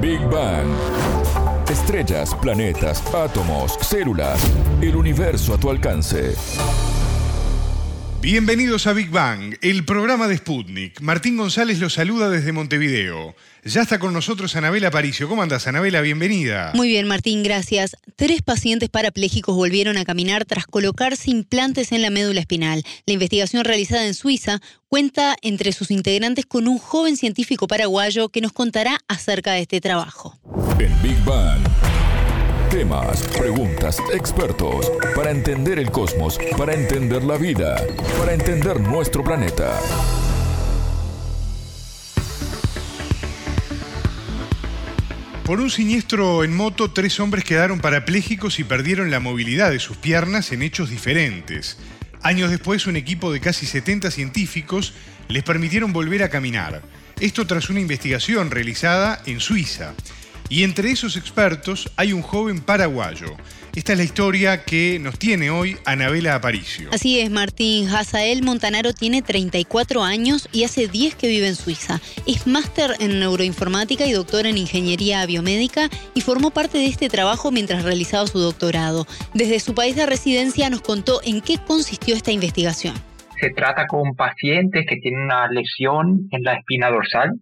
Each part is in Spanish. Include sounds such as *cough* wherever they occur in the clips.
Big Bang. Estrellas, planetas, átomos, células, el universo a tu alcance. Bienvenidos a Big Bang, el programa de Sputnik. Martín González los saluda desde Montevideo. Ya está con nosotros Anabela Aparicio. ¿Cómo andas, Anabela? Bienvenida. Muy bien, Martín, gracias. Tres pacientes parapléjicos volvieron a caminar tras colocarse implantes en la médula espinal. La investigación realizada en Suiza cuenta entre sus integrantes con un joven científico paraguayo que nos contará acerca de este trabajo. En Big Bang. Temas, preguntas, expertos, para entender el cosmos, para entender la vida, para entender nuestro planeta. Por un siniestro en moto, tres hombres quedaron parapléjicos y perdieron la movilidad de sus piernas en hechos diferentes. Años después, un equipo de casi 70 científicos les permitieron volver a caminar. Esto tras una investigación realizada en Suiza. Y entre esos expertos hay un joven paraguayo. Esta es la historia que nos tiene hoy Anabela Aparicio. Así es, Martín. Hazael Montanaro tiene 34 años y hace 10 que vive en Suiza. Es máster en neuroinformática y doctor en ingeniería biomédica y formó parte de este trabajo mientras realizaba su doctorado. Desde su país de residencia nos contó en qué consistió esta investigación. Se trata con pacientes que tienen una lesión en la espina dorsal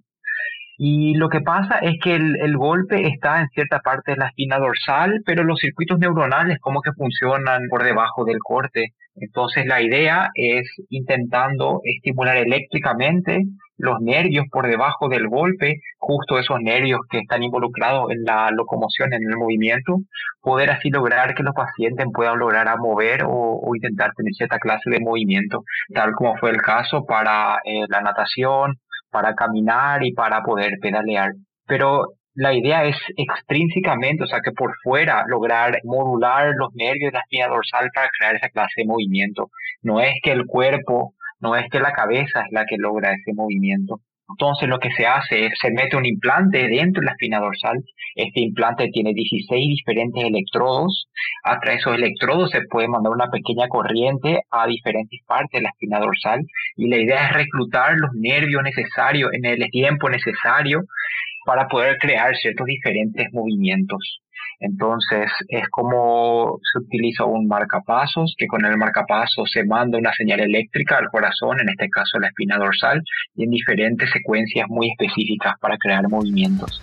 y lo que pasa es que el, golpe está en cierta parte de la espina dorsal, pero los circuitos neuronales como que funcionan por debajo del corte. Entonces la idea es intentando estimular eléctricamente los nervios por debajo del golpe, justo esos nervios que están involucrados en la locomoción, en el movimiento, poder así lograr que los pacientes puedan lograr a mover o, intentar tener cierta clase de movimiento, tal como fue el caso para eh, la natación, para caminar y para poder pedalear. Pero la idea es extrínsecamente, o sea, que por fuera lograr modular los nervios de la espina dorsal para crear esa clase de movimiento. No es que el cuerpo, no es que la cabeza es la que logra ese movimiento. Entonces lo que se hace es, se mete un implante dentro de la espina dorsal. Este implante tiene 16 diferentes electrodos. A través de esos electrodos se puede mandar una pequeña corriente a diferentes partes de la espina dorsal. Y la idea es reclutar los nervios necesarios en el tiempo necesario para poder crear ciertos diferentes movimientos. Entonces es como se utiliza un marcapasos, que con el marcapasos se manda una señal eléctrica al corazón, en este caso la espina dorsal, y en diferentes secuencias muy específicas para crear movimientos.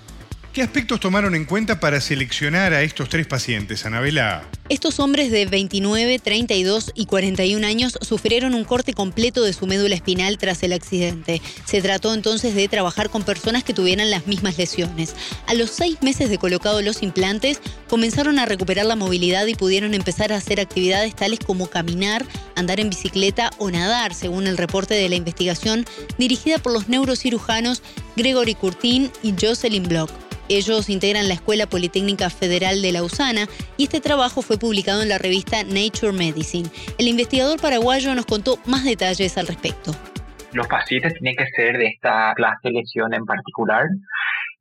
¿Qué aspectos tomaron en cuenta para seleccionar a estos tres pacientes, Anabela? Estos hombres de 29, 32 y 41 años sufrieron un corte completo de su médula espinal tras el accidente. Se trató entonces de trabajar con personas que tuvieran las mismas lesiones. A los seis meses de colocados los implantes, comenzaron a recuperar la movilidad y pudieron empezar a hacer actividades tales como caminar, andar en bicicleta o nadar, según el reporte de la investigación dirigida por los neurocirujanos Gregory Curtin y Jocelyn Block. Ellos integran la Escuela Politécnica Federal de Lausana y este trabajo fue publicado en la revista Nature Medicine. El investigador paraguayo nos contó más detalles al respecto. Los pacientes tienen que ser de esta clase de lesión en particular.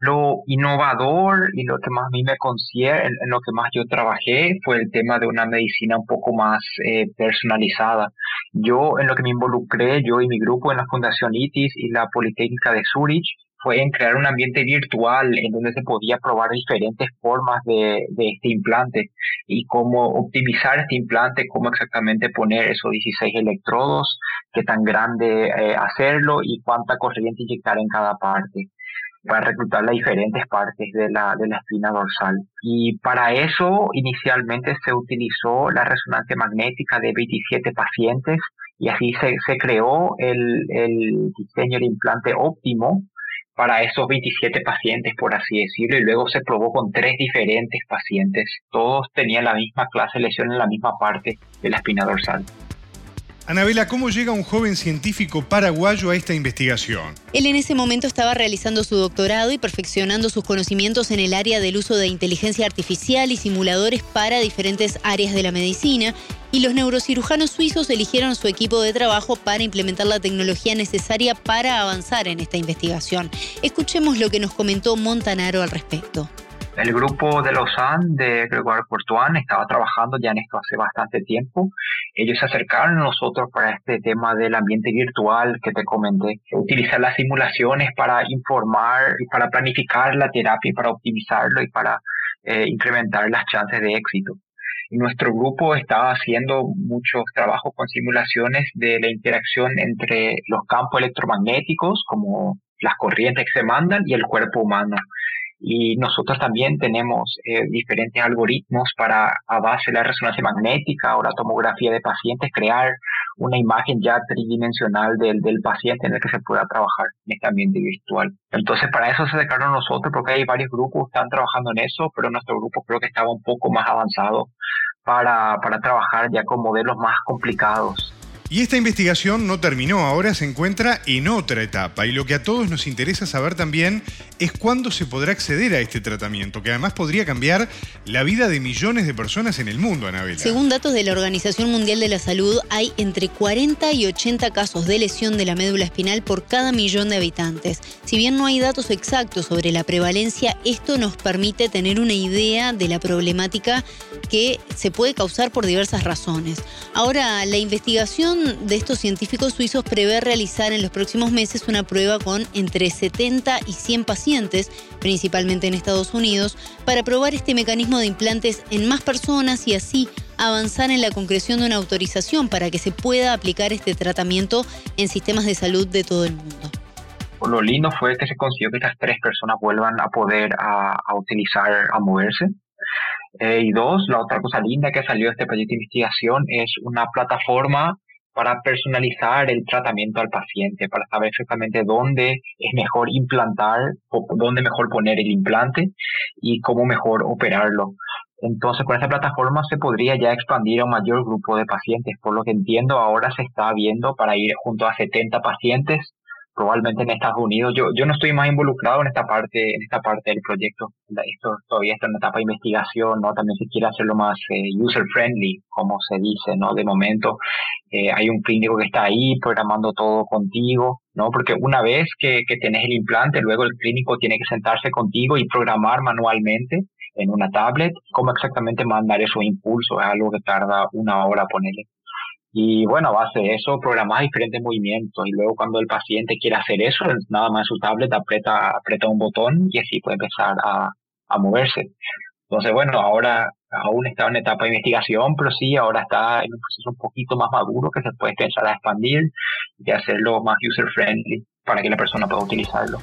Lo innovador y lo que más a mí me concierne, en, lo que más yo trabajé, fue el tema de una medicina un poco más eh, personalizada. Yo, en lo que me involucré, yo y mi grupo en la Fundación ITIS y la Politécnica de Zurich, fue en crear un ambiente virtual en donde se podía probar diferentes formas de, este implante y cómo optimizar este implante, cómo exactamente poner esos 16 electrodos, qué tan grande eh, hacerlo y cuánta corriente inyectar en cada parte para reclutar las diferentes partes de la, de la espina dorsal. Y para eso inicialmente se utilizó la resonancia magnética de 27 pacientes y así se, se creó el, el diseño de implante óptimo para esos 27 pacientes, por así decirlo, y luego se probó con tres diferentes pacientes. Todos tenían la misma clase de lesión en la misma parte de la espina dorsal. Anabela, ¿cómo llega un joven científico paraguayo a esta investigación? Él en ese momento estaba realizando su doctorado y perfeccionando sus conocimientos en el área del uso de inteligencia artificial y simuladores para diferentes áreas de la medicina, y los neurocirujanos suizos eligieron su equipo de trabajo para implementar la tecnología necesaria para avanzar en esta investigación. Escuchemos lo que nos comentó Montanaro al respecto. El grupo de Lausanne de Gregoire Courtois estaba trabajando ya en esto hace bastante tiempo ellos se acercaron a nosotros para este tema del ambiente virtual que te comenté, utilizar las simulaciones para informar y para planificar la terapia y para optimizarlo y para eh, incrementar las chances de éxito. nuestro grupo estaba haciendo muchos trabajos con simulaciones de la interacción entre los campos electromagnéticos, como las corrientes que se mandan, y el cuerpo humano. Y nosotros también tenemos eh, diferentes algoritmos para, a base de la resonancia magnética o la tomografía de pacientes, crear una imagen ya tridimensional del, del paciente en el que se pueda trabajar en este ambiente virtual. Entonces, para eso se acercaron nosotros, porque hay varios grupos que están trabajando en eso, pero nuestro grupo creo que estaba un poco más avanzado para, para trabajar ya con modelos más complicados. Y esta investigación no terminó, ahora se encuentra en otra etapa y lo que a todos nos interesa saber también es cuándo se podrá acceder a este tratamiento, que además podría cambiar la vida de millones de personas en el mundo, Anabela. Según datos de la Organización Mundial de la Salud, hay entre 40 y 80 casos de lesión de la médula espinal por cada millón de habitantes. Si bien no hay datos exactos sobre la prevalencia, esto nos permite tener una idea de la problemática que se puede causar por diversas razones. Ahora, la investigación de estos científicos suizos prevé realizar en los próximos meses una prueba con entre 70 y 100 pacientes, principalmente en Estados Unidos, para probar este mecanismo de implantes en más personas y así avanzar en la concreción de una autorización para que se pueda aplicar este tratamiento en sistemas de salud de todo el mundo. Lo lindo fue que se consiguió que estas tres personas vuelvan a poder a, utilizar, a moverse. Eh, y dos, la otra cosa linda que salió de este proyecto de investigación es una plataforma para personalizar el tratamiento al paciente, para saber exactamente dónde es mejor implantar o dónde mejor poner el implante y cómo mejor operarlo. Entonces, con esta plataforma se podría ya expandir a un mayor grupo de pacientes. Por lo que entiendo, ahora se está viendo para ir junto a 70 pacientes probablemente en Estados Unidos. Yo, yo no estoy más involucrado en esta parte, en esta parte del proyecto. Esto todavía está en etapa de investigación, ¿no? También se quiere hacerlo más eh, user friendly, como se dice, ¿no? De momento eh, hay un clínico que está ahí programando todo contigo, ¿no? Porque una vez que, que tenés el implante, luego el clínico tiene que sentarse contigo y programar manualmente en una tablet cómo exactamente mandar esos impulsos, es algo que tarda una hora ponerle. Y bueno, a base de eso, programar diferentes movimientos. Y luego cuando el paciente quiere hacer eso, nada más su tablet aprieta, aprieta un botón y así puede empezar a, a moverse. Entonces, bueno, ahora aún está en etapa de investigación, pero sí, ahora está en un proceso un poquito más maduro que se puede pensar a expandir y hacerlo más user-friendly para que la persona pueda utilizarlo.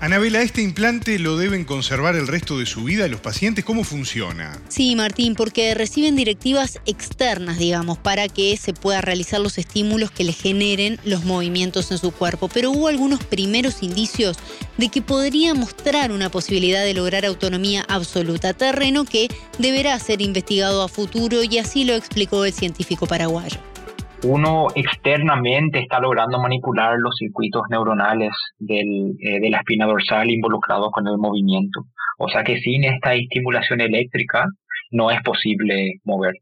Anabela, ¿este implante lo deben conservar el resto de su vida los pacientes? ¿Cómo funciona? Sí, Martín, porque reciben directivas externas, digamos, para que se pueda realizar los estímulos que le generen los movimientos en su cuerpo. Pero hubo algunos primeros indicios de que podría mostrar una posibilidad de lograr autonomía absoluta, terreno que deberá ser investigado a futuro y así lo explicó el científico paraguayo uno externamente está logrando manipular los circuitos neuronales del, eh, de la espina dorsal involucrados con el movimiento. O sea que sin esta estimulación eléctrica no es posible mover.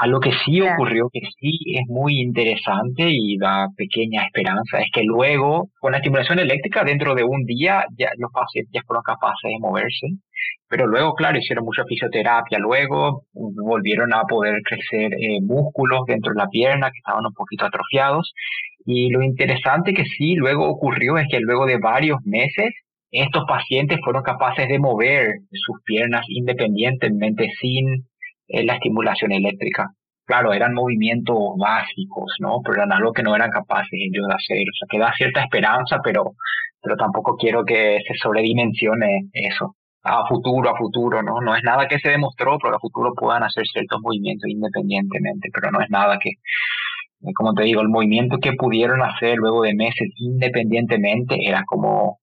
A lo que sí ocurrió, que sí es muy interesante y da pequeña esperanza, es que luego, con la estimulación eléctrica, dentro de un día ya los pacientes ya fueron capaces de moverse pero luego, claro, hicieron mucha fisioterapia, luego volvieron a poder crecer eh, músculos dentro de la pierna que estaban un poquito atrofiados. Y lo interesante que sí luego ocurrió es que luego de varios meses, estos pacientes fueron capaces de mover sus piernas independientemente sin eh, la estimulación eléctrica. Claro, eran movimientos básicos, ¿no? Pero eran algo que no eran capaces ellos de hacer. O sea, que da cierta esperanza, pero, pero tampoco quiero que se sobredimensione eso a futuro, a futuro, ¿no? No es nada que se demostró, pero a futuro puedan hacer ciertos movimientos independientemente, pero no es nada que, eh, como te digo, el movimiento que pudieron hacer luego de meses independientemente era como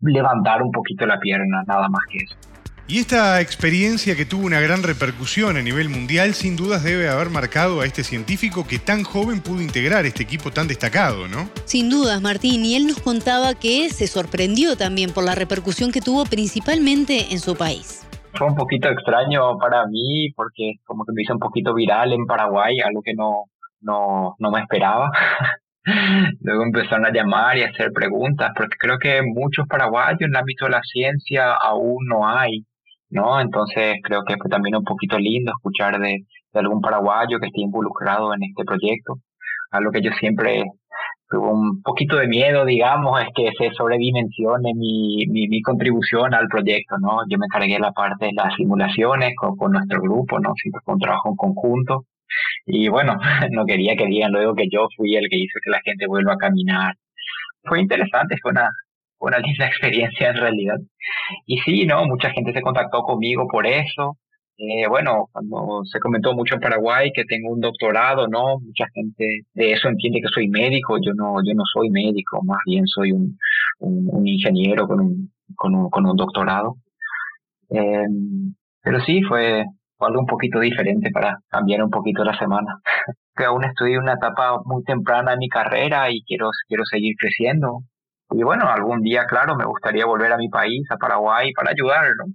levantar un poquito la pierna, nada más que eso. Y esta experiencia que tuvo una gran repercusión a nivel mundial, sin dudas debe haber marcado a este científico que tan joven pudo integrar este equipo tan destacado, ¿no? Sin dudas, Martín. Y él nos contaba que se sorprendió también por la repercusión que tuvo principalmente en su país. Fue un poquito extraño para mí porque como que me hizo un poquito viral en Paraguay, algo que no, no, no me esperaba. *laughs* Luego empezaron a llamar y a hacer preguntas, porque creo que muchos paraguayos en el ámbito de la ciencia aún no hay ¿no? Entonces creo que fue también un poquito lindo escuchar de, algún paraguayo que esté involucrado en este proyecto. A lo que yo siempre tuve un poquito de miedo, digamos, es que se sobredimensione mi, mi, mi, contribución al proyecto, ¿no? Yo me encargué la parte de las simulaciones con, con nuestro grupo, ¿no? Siempre fue un trabajo en conjunto. Y bueno, *laughs* no quería que digan luego que yo fui el que hizo que la gente vuelva a caminar. Fue interesante, fue una, una linda experiencia en realidad. Y sí, ¿no? Mucha gente se contactó conmigo por eso. Eh, bueno, cuando se comentó mucho en Paraguay que tengo un doctorado, ¿no? Mucha gente de eso entiende que soy médico. Yo no, yo no soy médico, más bien soy un, un, ingeniero con un, con un, con un doctorado. Eh, pero sí, fue, algo un poquito diferente para cambiar un poquito la semana. *laughs* que aún estoy en una etapa muy temprana de mi carrera y quiero, quiero seguir creciendo. Y bueno, algún día, claro, me gustaría volver a mi país, a Paraguay, para ayudar, ¿no?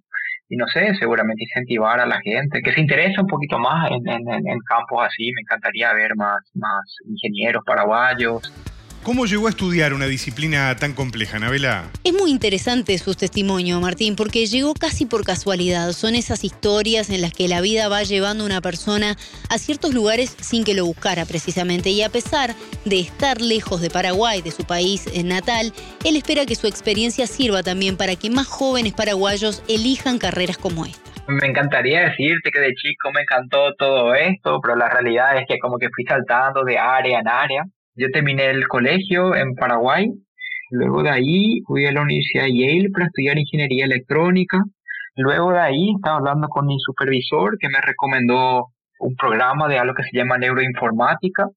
Y no sé, seguramente incentivar a la gente que se interese un poquito más en, en, en campos así. Me encantaría ver más, más ingenieros paraguayos, ¿Cómo llegó a estudiar una disciplina tan compleja, Nabela? Es muy interesante su testimonio, Martín, porque llegó casi por casualidad. Son esas historias en las que la vida va llevando a una persona a ciertos lugares sin que lo buscara precisamente. Y a pesar de estar lejos de Paraguay, de su país natal, él espera que su experiencia sirva también para que más jóvenes paraguayos elijan carreras como esta. Me encantaría decirte que de chico me encantó todo esto, pero la realidad es que como que fui saltando de área en área yo terminé el colegio en Paraguay, luego de ahí fui a la Universidad de Yale para estudiar ingeniería electrónica. Luego de ahí estaba hablando con mi supervisor que me recomendó un programa de algo que se llama neuroinformática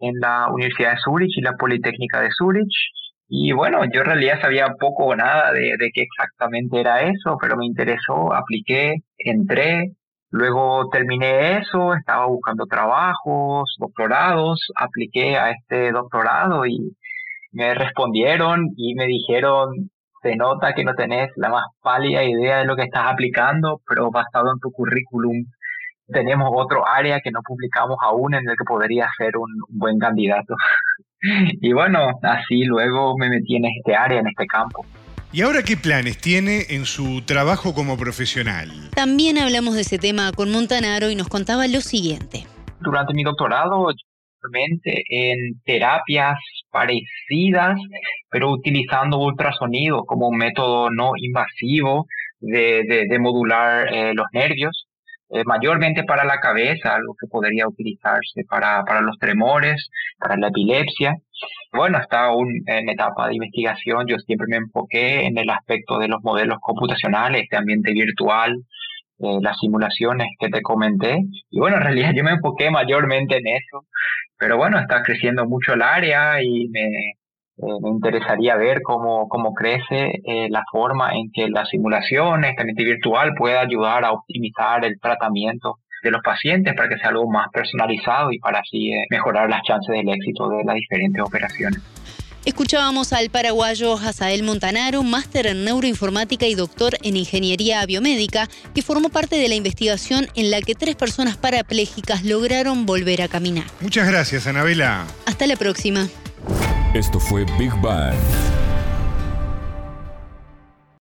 en la Universidad de Zurich y la Politécnica de Zurich. Y bueno, yo en realidad sabía poco o nada de, de qué exactamente era eso, pero me interesó, apliqué, entré, Luego terminé eso, estaba buscando trabajos, doctorados, apliqué a este doctorado y me respondieron y me dijeron, se nota que no tenés la más pálida idea de lo que estás aplicando, pero basado en tu currículum tenemos otro área que no publicamos aún en el que podría ser un buen candidato. *laughs* y bueno, así luego me metí en este área, en este campo. ¿Y ahora qué planes tiene en su trabajo como profesional? También hablamos de ese tema con Montanaro y nos contaba lo siguiente. Durante mi doctorado, en terapias parecidas, pero utilizando ultrasonido como un método no invasivo de, modular eh, los nervios. Eh, mayormente para la cabeza, algo que podría utilizarse para, para los tremores, para la epilepsia. Bueno, estaba aún en etapa de investigación, yo siempre me enfoqué en el aspecto de los modelos computacionales, este ambiente virtual, eh, las simulaciones que te comenté. Y bueno, en realidad yo me enfoqué mayormente en eso, pero bueno, está creciendo mucho el área y me, eh, me interesaría ver cómo, cómo crece eh, la forma en que la simulación, esta mente virtual, puede ayudar a optimizar el tratamiento de los pacientes para que sea algo más personalizado y para así eh, mejorar las chances del éxito de las diferentes operaciones. Escuchábamos al paraguayo Hazael Montanaro, máster en neuroinformática y doctor en ingeniería biomédica, que formó parte de la investigación en la que tres personas parapléjicas lograron volver a caminar. Muchas gracias, Anabela. Hasta la próxima. Esto fue Big Bang.